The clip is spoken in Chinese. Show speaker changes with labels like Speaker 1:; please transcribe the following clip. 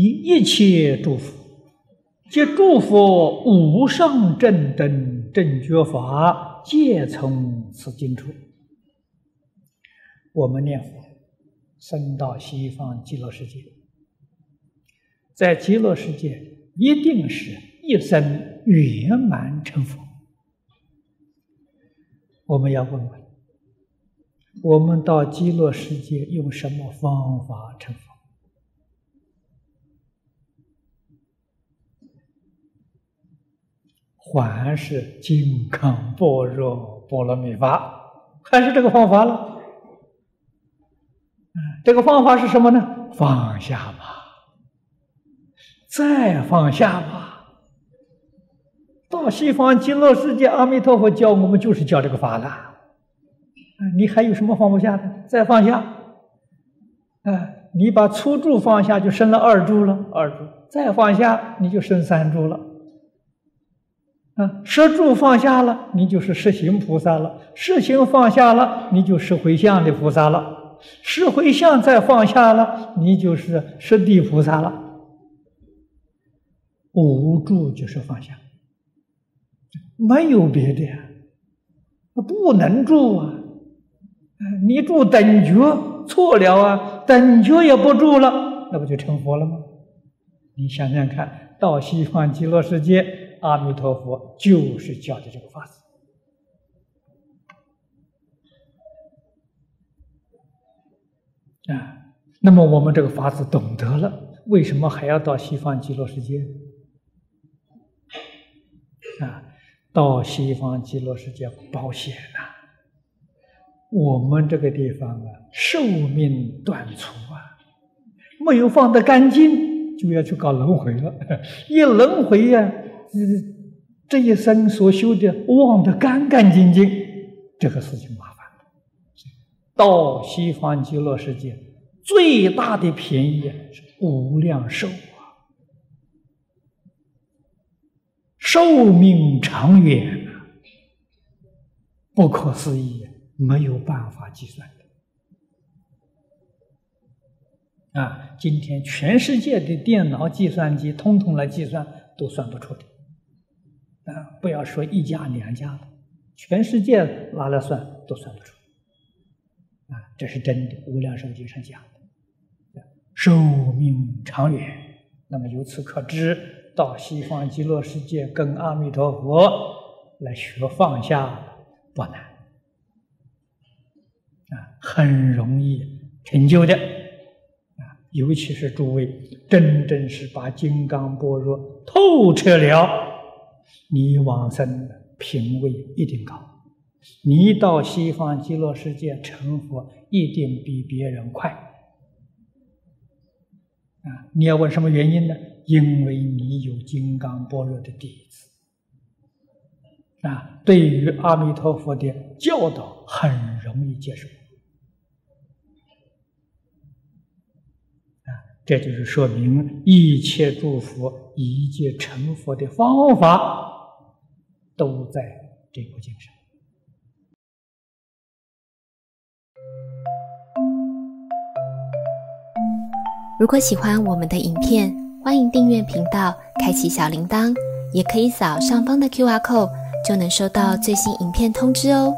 Speaker 1: 以一切诸佛，皆诸佛无上正等正觉法，皆从此经出。我们念佛，生到西方极乐世界，在极乐世界一定是一生圆满成佛。我们要问问，我们到极乐世界用什么方法成佛？还是金刚般若波罗蜜法？还是这个方法了？这个方法是什么呢？放下吧，再放下吧。到西方极乐世界，阿弥陀佛教我们就是教这个法了。你还有什么放不下的？再放下。啊，你把初柱放下，就生了二柱了。二柱再放下，你就生三柱了。啊，十住放下了，你就是十行菩萨了。十行放下了，你就是回向的菩萨了。十回向再放下了，你就是十地菩萨了。无住就是放下，没有别的呀，不能住啊！你住等觉错了啊，等觉也不住了，那不就成佛了吗？你想想看，到西方极乐世界，阿弥陀佛就是教的这个法子。啊，那么我们这个法子懂得了，为什么还要到西方极乐世界？啊，到西方极乐世界保险呐！我们这个地方啊，寿命短促啊，没有放得干净，就要去搞轮回了。一轮回呀，这这一生所修的忘得干干净净，这个事情麻烦。到西方极乐世界，最大的便宜是无量寿啊，寿命长远啊，不可思议，没有办法计算的啊！今天全世界的电脑、计算机通通来计算，都算不出的啊！不要说一家两家了，全世界拿来算都算不出。啊，这是真的，《无量寿经》上讲的，寿命长远。那么由此可知，到西方极乐世界跟阿弥陀佛来学放下不难，啊，很容易成就的。啊，尤其是诸位真正是把金刚般若透彻了，你往生品位一定高。你到西方极乐世界成佛，一定比别人快啊！你要问什么原因呢？因为你有金刚般若的弟子啊，对于阿弥陀佛的教导很容易接受啊！这就是说明一切诸佛一切成佛的方法都在这部经上。
Speaker 2: 如果喜欢我们的影片，欢迎订阅频道，开启小铃铛，也可以扫上方的 Q R code，就能收到最新影片通知哦。